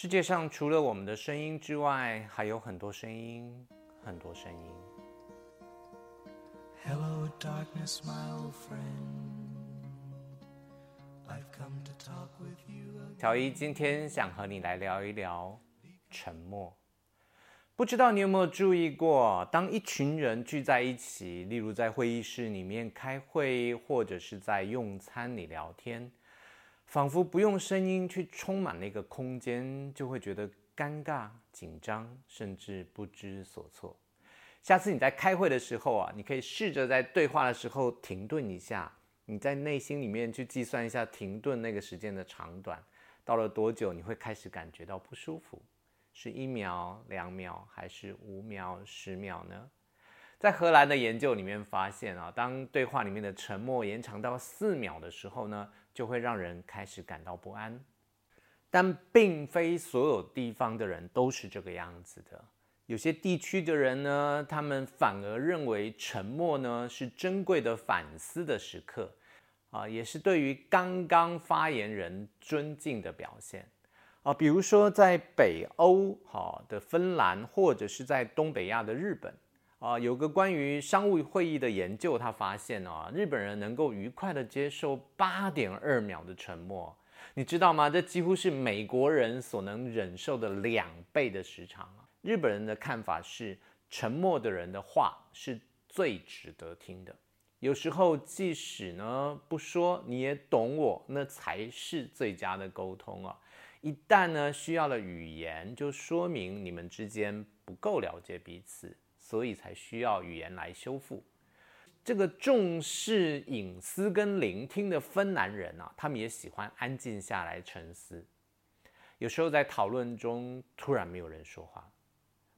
世界上除了我们的声音之外，还有很多声音，很多声音。Hello, darkness, my old friend. I've come to talk with you. 乔伊今天想和你来聊一聊沉默。不知道你有没有注意过，当一群人聚在一起，例如在会议室里面开会，或者是在用餐里聊天。仿佛不用声音去充满那个空间，就会觉得尴尬、紧张，甚至不知所措。下次你在开会的时候啊，你可以试着在对话的时候停顿一下，你在内心里面去计算一下停顿那个时间的长短，到了多久你会开始感觉到不舒服？是一秒、两秒，还是五秒、十秒呢？在荷兰的研究里面发现啊，当对话里面的沉默延长到四秒的时候呢，就会让人开始感到不安。但并非所有地方的人都是这个样子的，有些地区的人呢，他们反而认为沉默呢是珍贵的反思的时刻，啊，也是对于刚刚发言人尊敬的表现。啊，比如说在北欧好的芬兰，或者是在东北亚的日本。啊，有个关于商务会议的研究，他发现啊，日本人能够愉快地接受八点二秒的沉默，你知道吗？这几乎是美国人所能忍受的两倍的时长啊。日本人的看法是，沉默的人的话是最值得听的。有时候，即使呢不说，你也懂我，那才是最佳的沟通啊。一旦呢需要了语言，就说明你们之间不够了解彼此。所以才需要语言来修复。这个重视隐私跟聆听的芬兰人啊，他们也喜欢安静下来沉思。有时候在讨论中突然没有人说话，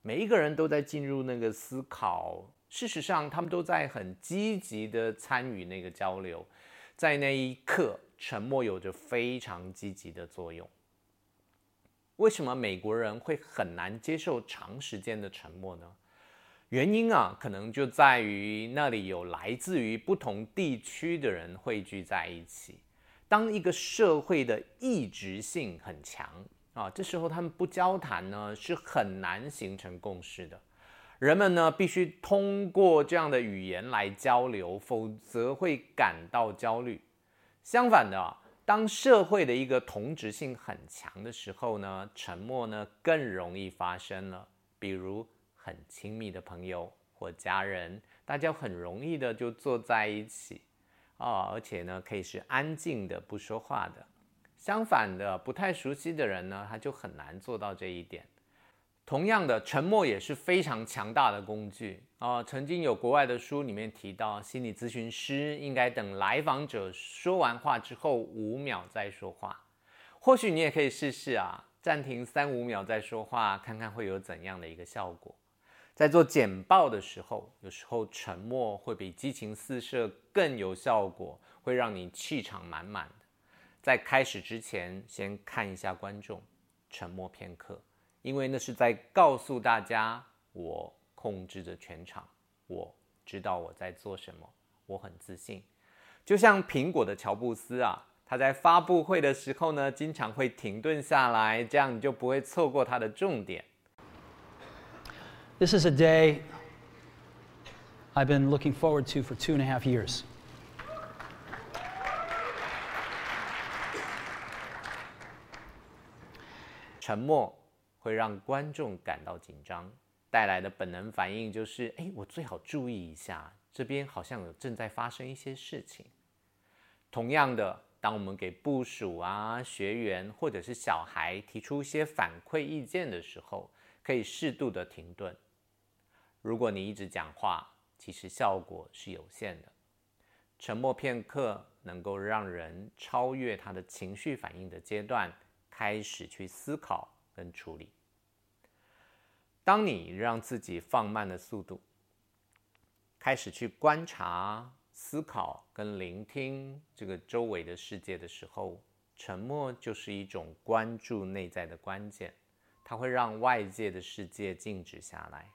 每一个人都在进入那个思考。事实上，他们都在很积极地参与那个交流。在那一刻，沉默有着非常积极的作用。为什么美国人会很难接受长时间的沉默呢？原因啊，可能就在于那里有来自于不同地区的人汇聚在一起。当一个社会的异质性很强啊，这时候他们不交谈呢，是很难形成共识的。人们呢，必须通过这样的语言来交流，否则会感到焦虑。相反的啊，当社会的一个同质性很强的时候呢，沉默呢更容易发生了。比如。很亲密的朋友或家人，大家很容易的就坐在一起，哦，而且呢，可以是安静的不说话的。相反的，不太熟悉的人呢，他就很难做到这一点。同样的，沉默也是非常强大的工具啊。曾经有国外的书里面提到，心理咨询师应该等来访者说完话之后五秒再说话。或许你也可以试试啊，暂停三五秒再说话，看看会有怎样的一个效果。在做简报的时候，有时候沉默会比激情四射更有效果，会让你气场满满的。在开始之前，先看一下观众，沉默片刻，因为那是在告诉大家，我控制着全场，我知道我在做什么，我很自信。就像苹果的乔布斯啊，他在发布会的时候呢，经常会停顿下来，这样你就不会错过他的重点。This is a day I've been looking forward to for two and a half years. 沉默会让观众感到紧张，带来的本能反应就是：哎，我最好注意一下，这边好像有正在发生一些事情。同样的，当我们给部属啊、学员或者是小孩提出一些反馈意见的时候，可以适度的停顿。如果你一直讲话，其实效果是有限的。沉默片刻能够让人超越他的情绪反应的阶段，开始去思考跟处理。当你让自己放慢了速度，开始去观察、思考跟聆听这个周围的世界的时候，沉默就是一种关注内在的关键，它会让外界的世界静止下来。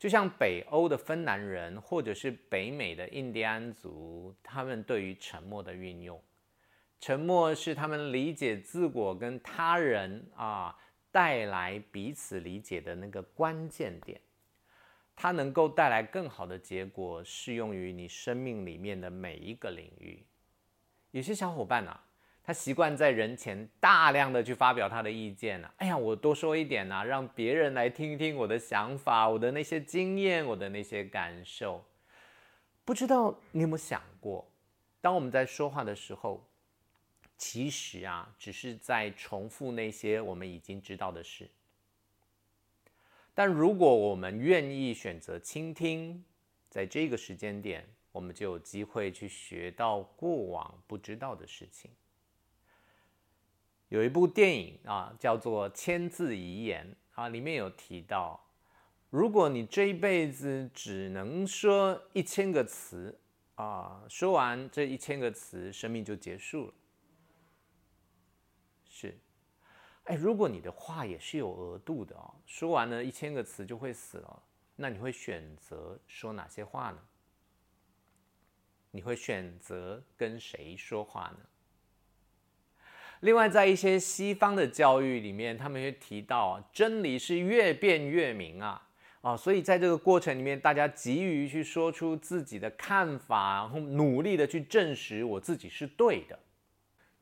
就像北欧的芬兰人，或者是北美的印第安族，他们对于沉默的运用，沉默是他们理解自我跟他人啊，带来彼此理解的那个关键点。它能够带来更好的结果，适用于你生命里面的每一个领域。有些小伙伴啊，他习惯在人前大量的去发表他的意见啊，哎呀，我多说一点啊，让别人来听听我的想法，我的那些经验，我的那些感受。不知道你有没有想过，当我们在说话的时候，其实啊，只是在重复那些我们已经知道的事。但如果我们愿意选择倾听，在这个时间点，我们就有机会去学到过往不知道的事情。有一部电影啊，叫做《千字遗言》啊，里面有提到。如果你这一辈子只能说一千个词啊，说完这一千个词，生命就结束了。是，哎，如果你的话也是有额度的哦，说完了一千个词就会死了，那你会选择说哪些话呢？你会选择跟谁说话呢？另外，在一些西方的教育里面，他们会提到真理是越辩越明啊。啊，所以在这个过程里面，大家急于去说出自己的看法，然后努力的去证实我自己是对的，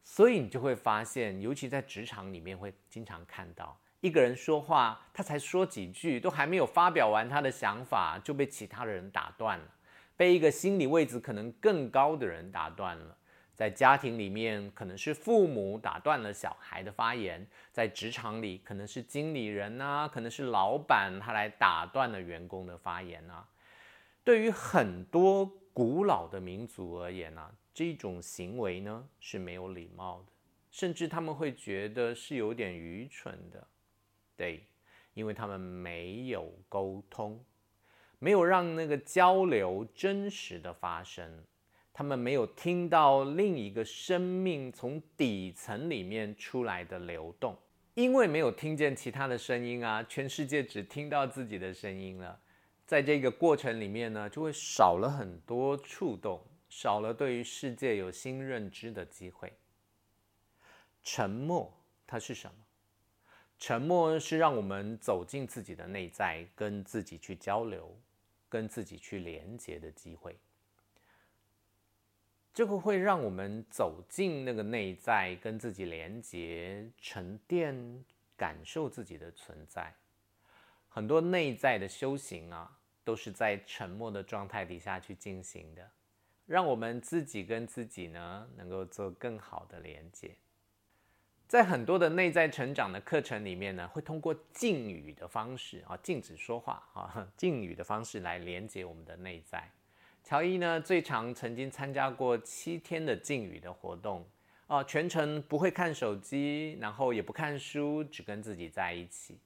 所以你就会发现，尤其在职场里面，会经常看到一个人说话，他才说几句，都还没有发表完他的想法，就被其他的人打断了，被一个心理位置可能更高的人打断了。在家庭里面，可能是父母打断了小孩的发言；在职场里，可能是经理人啊，可能是老板，他来打断了员工的发言啊。对于很多古老的民族而言啊，这种行为呢是没有礼貌的，甚至他们会觉得是有点愚蠢的。对，因为他们没有沟通，没有让那个交流真实的发生。他们没有听到另一个生命从底层里面出来的流动，因为没有听见其他的声音啊，全世界只听到自己的声音了。在这个过程里面呢，就会少了很多触动，少了对于世界有新认知的机会。沉默，它是什么？沉默是让我们走进自己的内在，跟自己去交流，跟自己去连接的机会。这个会让我们走进那个内在，跟自己连接、沉淀、感受自己的存在。很多内在的修行啊，都是在沉默的状态底下去进行的，让我们自己跟自己呢，能够做更好的连接。在很多的内在成长的课程里面呢，会通过禁语的方式啊，禁止说话啊，禁语的方式来连接我们的内在。乔伊呢，最长曾经参加过七天的禁语的活动，啊，全程不会看手机，然后也不看书，只跟自己在一起。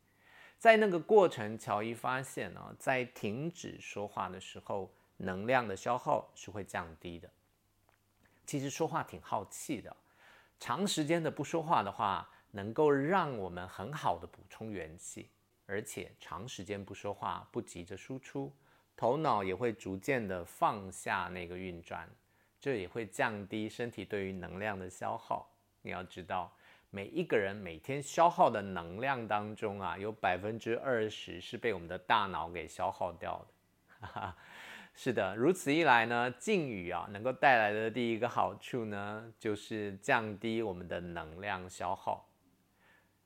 在那个过程，乔伊发现呢，在停止说话的时候，能量的消耗是会降低的。其实说话挺耗气的，长时间的不说话的话，能够让我们很好的补充元气，而且长时间不说话，不急着输出。头脑也会逐渐的放下那个运转，这也会降低身体对于能量的消耗。你要知道，每一个人每天消耗的能量当中啊，有百分之二十是被我们的大脑给消耗掉的。是的，如此一来呢，禁语啊能够带来的第一个好处呢，就是降低我们的能量消耗。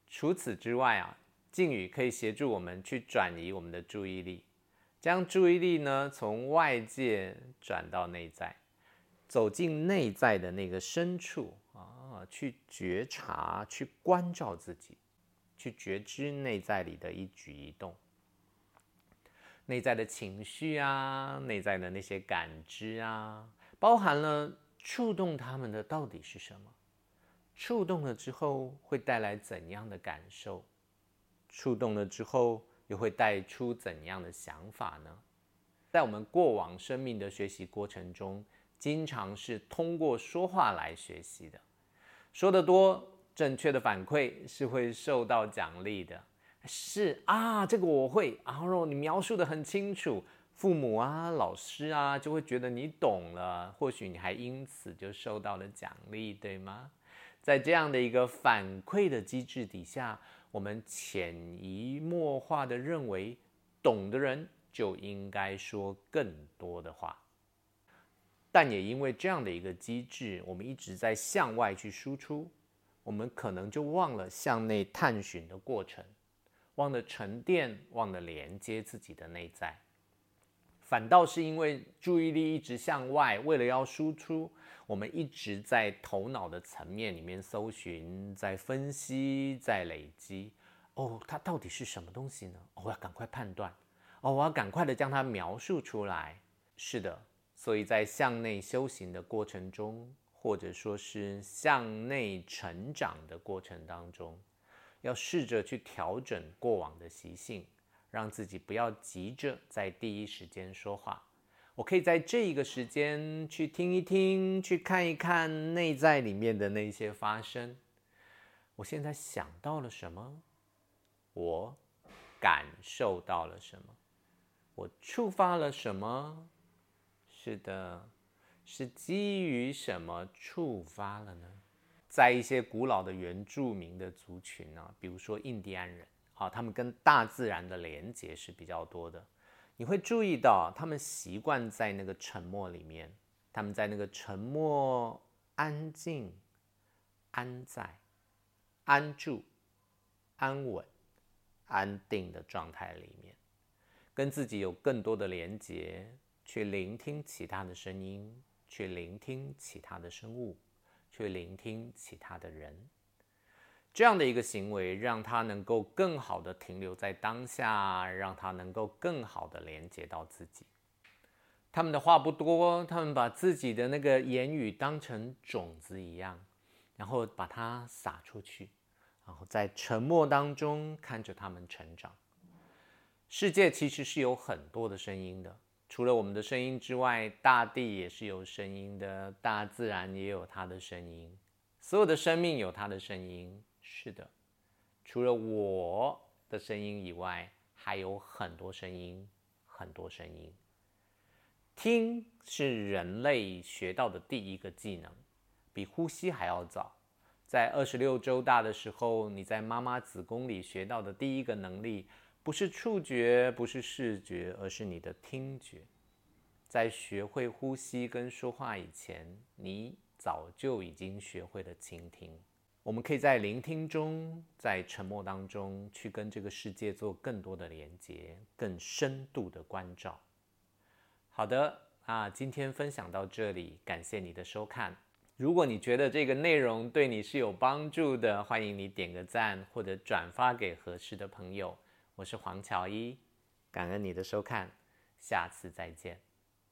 除此之外啊，禁语可以协助我们去转移我们的注意力。将注意力呢从外界转到内在，走进内在的那个深处啊，去觉察、去关照自己，去觉知内在里的一举一动，内在的情绪啊，内在的那些感知啊，包含了触动他们的到底是什么？触动了之后会带来怎样的感受？触动了之后。又会带出怎样的想法呢？在我们过往生命的学习过程中，经常是通过说话来学习的。说得多，正确的反馈是会受到奖励的。是啊，这个我会。然后你描述得很清楚，父母啊、老师啊就会觉得你懂了，或许你还因此就受到了奖励，对吗？在这样的一个反馈的机制底下，我们潜移默化的认为，懂的人就应该说更多的话。但也因为这样的一个机制，我们一直在向外去输出，我们可能就忘了向内探寻的过程，忘了沉淀，忘了连接自己的内在。反倒是因为注意力一直向外，为了要输出，我们一直在头脑的层面里面搜寻，在分析，在累积。哦，它到底是什么东西呢？哦，我要赶快判断。哦，我要赶快的将它描述出来。是的，所以在向内修行的过程中，或者说是向内成长的过程当中，要试着去调整过往的习性。让自己不要急着在第一时间说话，我可以在这一个时间去听一听，去看一看内在里面的那些发生。我现在想到了什么？我感受到了什么？我触发了什么？是的，是基于什么触发了呢？在一些古老的原住民的族群呢，比如说印第安人。好，他们跟大自然的连接是比较多的。你会注意到，他们习惯在那个沉默里面，他们在那个沉默、安静、安在、安住、安稳、安定的状态里面，跟自己有更多的连接，去聆听其他的声音，去聆听其他的生物，去聆听其他的人。这样的一个行为，让他能够更好的停留在当下，让他能够更好的连接到自己。他们的话不多，他们把自己的那个言语当成种子一样，然后把它撒出去，然后在沉默当中看着他们成长。世界其实是有很多的声音的，除了我们的声音之外，大地也是有声音的，大自然也有它的声音，所有的生命有它的声音。是的，除了我的声音以外，还有很多声音，很多声音。听是人类学到的第一个技能，比呼吸还要早。在二十六周大的时候，你在妈妈子宫里学到的第一个能力，不是触觉，不是视觉，而是你的听觉。在学会呼吸跟说话以前，你早就已经学会了倾听。我们可以在聆听中，在沉默当中，去跟这个世界做更多的连接，更深度的关照。好的啊，今天分享到这里，感谢你的收看。如果你觉得这个内容对你是有帮助的，欢迎你点个赞或者转发给合适的朋友。我是黄乔一，感恩你的收看，下次再见。